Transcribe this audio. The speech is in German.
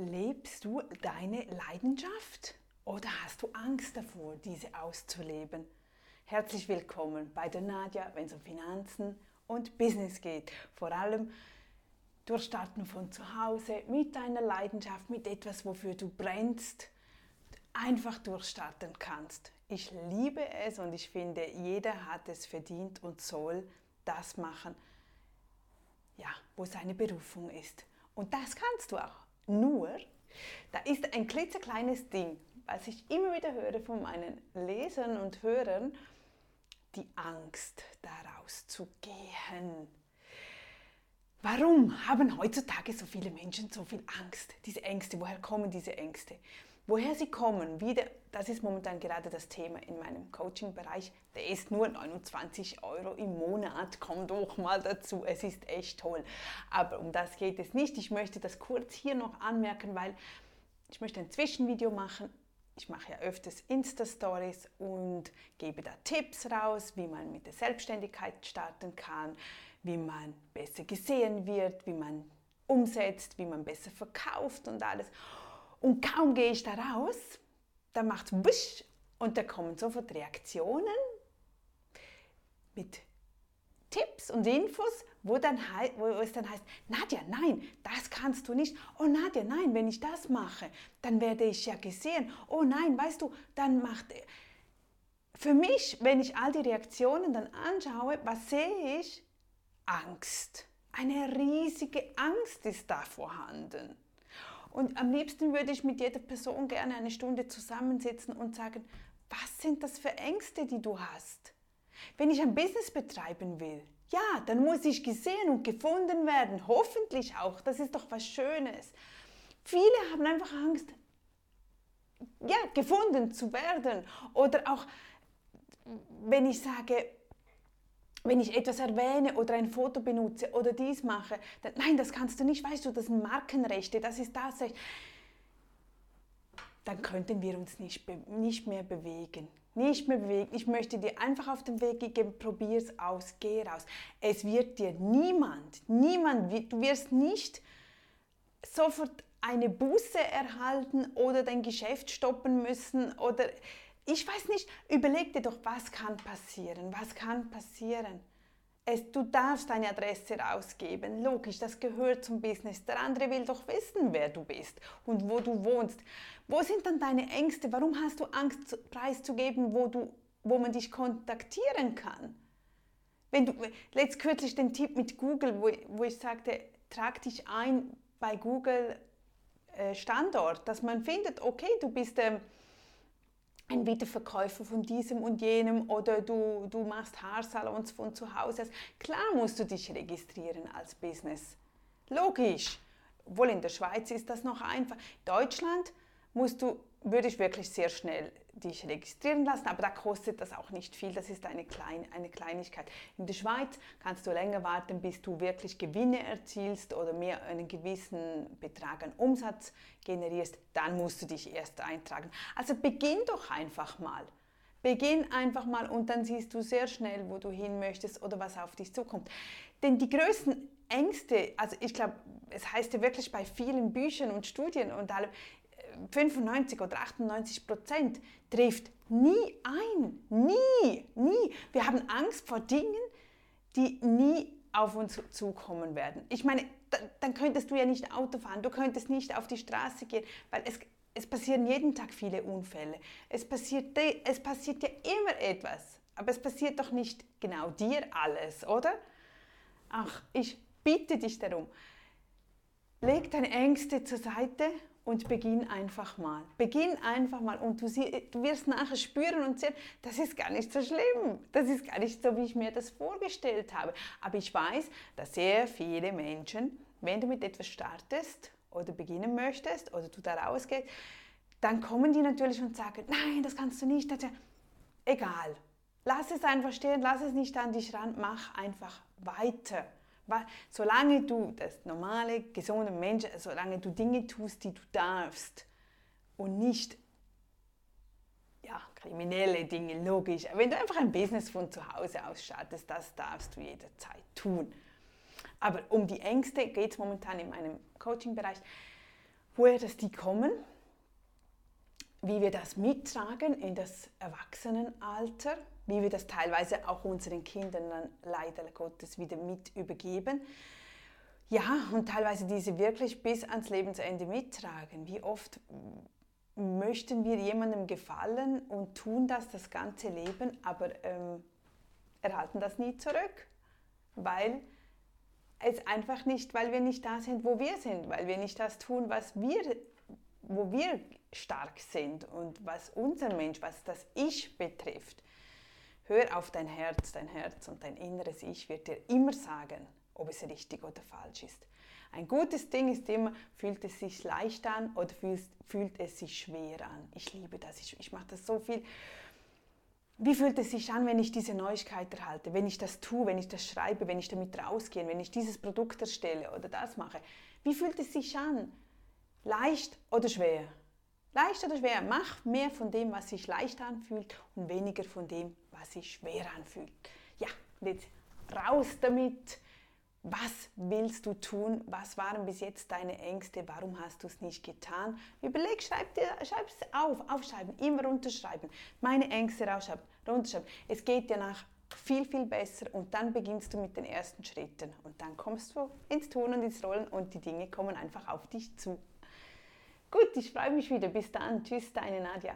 Lebst du deine Leidenschaft oder hast du Angst davor, diese auszuleben? Herzlich willkommen bei der Nadja, wenn es um Finanzen und Business geht. Vor allem durchstarten von zu Hause mit deiner Leidenschaft, mit etwas, wofür du brennst, einfach durchstarten kannst. Ich liebe es und ich finde, jeder hat es verdient und soll das machen, ja, wo seine Berufung ist. Und das kannst du auch. Nur, da ist ein klitzekleines Ding, was ich immer wieder höre von meinen Lesern und Hörern, die Angst daraus zu gehen. Warum haben heutzutage so viele Menschen so viel Angst? Diese Ängste, woher kommen diese Ängste? Woher sie kommen, wieder, das ist momentan gerade das Thema in meinem Coaching-Bereich. Der ist nur 29 Euro im Monat, komm doch mal dazu, es ist echt toll. Aber um das geht es nicht. Ich möchte das kurz hier noch anmerken, weil ich möchte ein Zwischenvideo machen. Ich mache ja öfters Insta-Stories und gebe da Tipps raus, wie man mit der Selbstständigkeit starten kann, wie man besser gesehen wird, wie man umsetzt, wie man besser verkauft und alles. Und kaum gehe ich da raus, dann macht es wusch und da kommen sofort Reaktionen mit Tipps und Infos, wo, dann, wo es dann heißt, Nadja, nein, das kannst du nicht. Oh Nadja, nein, wenn ich das mache, dann werde ich ja gesehen. Oh nein, weißt du, dann macht... Für mich, wenn ich all die Reaktionen dann anschaue, was sehe ich? Angst. Eine riesige Angst ist da vorhanden. Und am liebsten würde ich mit jeder Person gerne eine Stunde zusammensitzen und sagen, was sind das für Ängste, die du hast? Wenn ich ein Business betreiben will, ja, dann muss ich gesehen und gefunden werden, hoffentlich auch. Das ist doch was Schönes. Viele haben einfach Angst, ja, gefunden zu werden. Oder auch, wenn ich sage, wenn ich etwas erwähne oder ein Foto benutze oder dies mache, dann, nein, das kannst du nicht, weißt du, das sind Markenrechte, das ist das. Dann könnten wir uns nicht, nicht mehr bewegen. Nicht mehr bewegen. Ich möchte dir einfach auf den Weg geben, probier es aus, geh raus. Es wird dir niemand, niemand, du wirst nicht sofort eine Buße erhalten oder dein Geschäft stoppen müssen oder ich weiß nicht, überleg dir doch, was kann passieren, was kann passieren. Es, du darfst deine Adresse rausgeben, logisch, das gehört zum Business. Der andere will doch wissen, wer du bist und wo du wohnst. Wo sind dann deine Ängste? Warum hast du Angst, preiszugeben, wo, du, wo man dich kontaktieren kann? Wenn du, letzt kürzlich den Tipp mit Google, wo, wo ich sagte, trag dich ein bei Google äh, Standort, dass man findet, okay, du bist... Ähm, ein Wiederverkäufer von diesem und jenem oder du, du machst Haarsalons von zu Hause. Klar musst du dich registrieren als Business. Logisch. Wohl in der Schweiz ist das noch einfach. Deutschland musst du, würde ich wirklich sehr schnell dich registrieren lassen, aber da kostet das auch nicht viel, das ist eine, Klein, eine Kleinigkeit. In der Schweiz kannst du länger warten, bis du wirklich Gewinne erzielst oder mehr einen gewissen Betrag an Umsatz generierst, dann musst du dich erst eintragen. Also beginn doch einfach mal. Beginn einfach mal und dann siehst du sehr schnell, wo du hin möchtest oder was auf dich zukommt. Denn die größten Ängste, also ich glaube, es heißt ja wirklich bei vielen Büchern und Studien und allem, 95 oder 98 Prozent trifft nie ein. Nie, nie. Wir haben Angst vor Dingen, die nie auf uns zukommen werden. Ich meine, dann könntest du ja nicht Auto fahren, du könntest nicht auf die Straße gehen, weil es, es passieren jeden Tag viele Unfälle. Es passiert, es passiert ja immer etwas, aber es passiert doch nicht genau dir alles, oder? Ach, ich bitte dich darum, leg deine Ängste zur Seite und beginn einfach mal. Beginn einfach mal und du, sie, du wirst nachher spüren und sehen, das ist gar nicht so schlimm. Das ist gar nicht so, wie ich mir das vorgestellt habe. Aber ich weiß, dass sehr viele Menschen, wenn du mit etwas startest oder beginnen möchtest oder du da rausgehst, dann kommen die natürlich und sagen, nein, das kannst du nicht. Das ja Egal. Lass es einfach stehen, lass es nicht an dich ran, mach einfach weiter. Solange du das normale, gesunde Mensch, solange du Dinge tust, die du darfst und nicht ja, kriminelle Dinge, logisch. Wenn du einfach ein Business von zu Hause aus startest, das darfst du jederzeit tun. Aber um die Ängste geht es momentan in meinem Coaching-Bereich, woher das die kommen, wie wir das mittragen in das Erwachsenenalter, wie wir das teilweise auch unseren Kindern dann leider Gottes wieder mit übergeben. Ja, und teilweise diese wirklich bis ans Lebensende mittragen. Wie oft möchten wir jemandem gefallen und tun das das ganze Leben, aber ähm, erhalten das nie zurück, weil es einfach nicht, weil wir nicht da sind, wo wir sind, weil wir nicht das tun, was wir, wo wir stark sind und was unser Mensch, was das Ich betrifft. Hör auf dein Herz, dein Herz und dein inneres Ich wird dir immer sagen, ob es richtig oder falsch ist. Ein gutes Ding ist immer, fühlt es sich leicht an oder fühlt, es sich schwer an. Ich liebe das, ich, ich mache das so viel. Wie fühlt es sich an, wenn ich diese Neuigkeit erhalte, wenn ich das tue, wenn ich das schreibe, wenn ich damit rausgehe, wenn ich dieses Produkt erstelle oder das mache? Wie fühlt es sich an? Leicht oder schwer? Leicht oder schwer? Mach mehr von dem, was sich leicht anfühlt und weniger von dem, was sich schwer anfühlt. Ja, jetzt raus damit. Was willst du tun? Was waren bis jetzt deine Ängste? Warum hast du es nicht getan? Überleg, schreib, dir, schreib es auf, aufschreiben, immer runterschreiben. Meine Ängste rausschreiben, runterschreiben. Es geht dir nach viel, viel besser und dann beginnst du mit den ersten Schritten und dann kommst du ins Tun und ins Rollen und die Dinge kommen einfach auf dich zu. Gut, ich freue mich wieder. Bis dann. Tschüss, deine Nadja.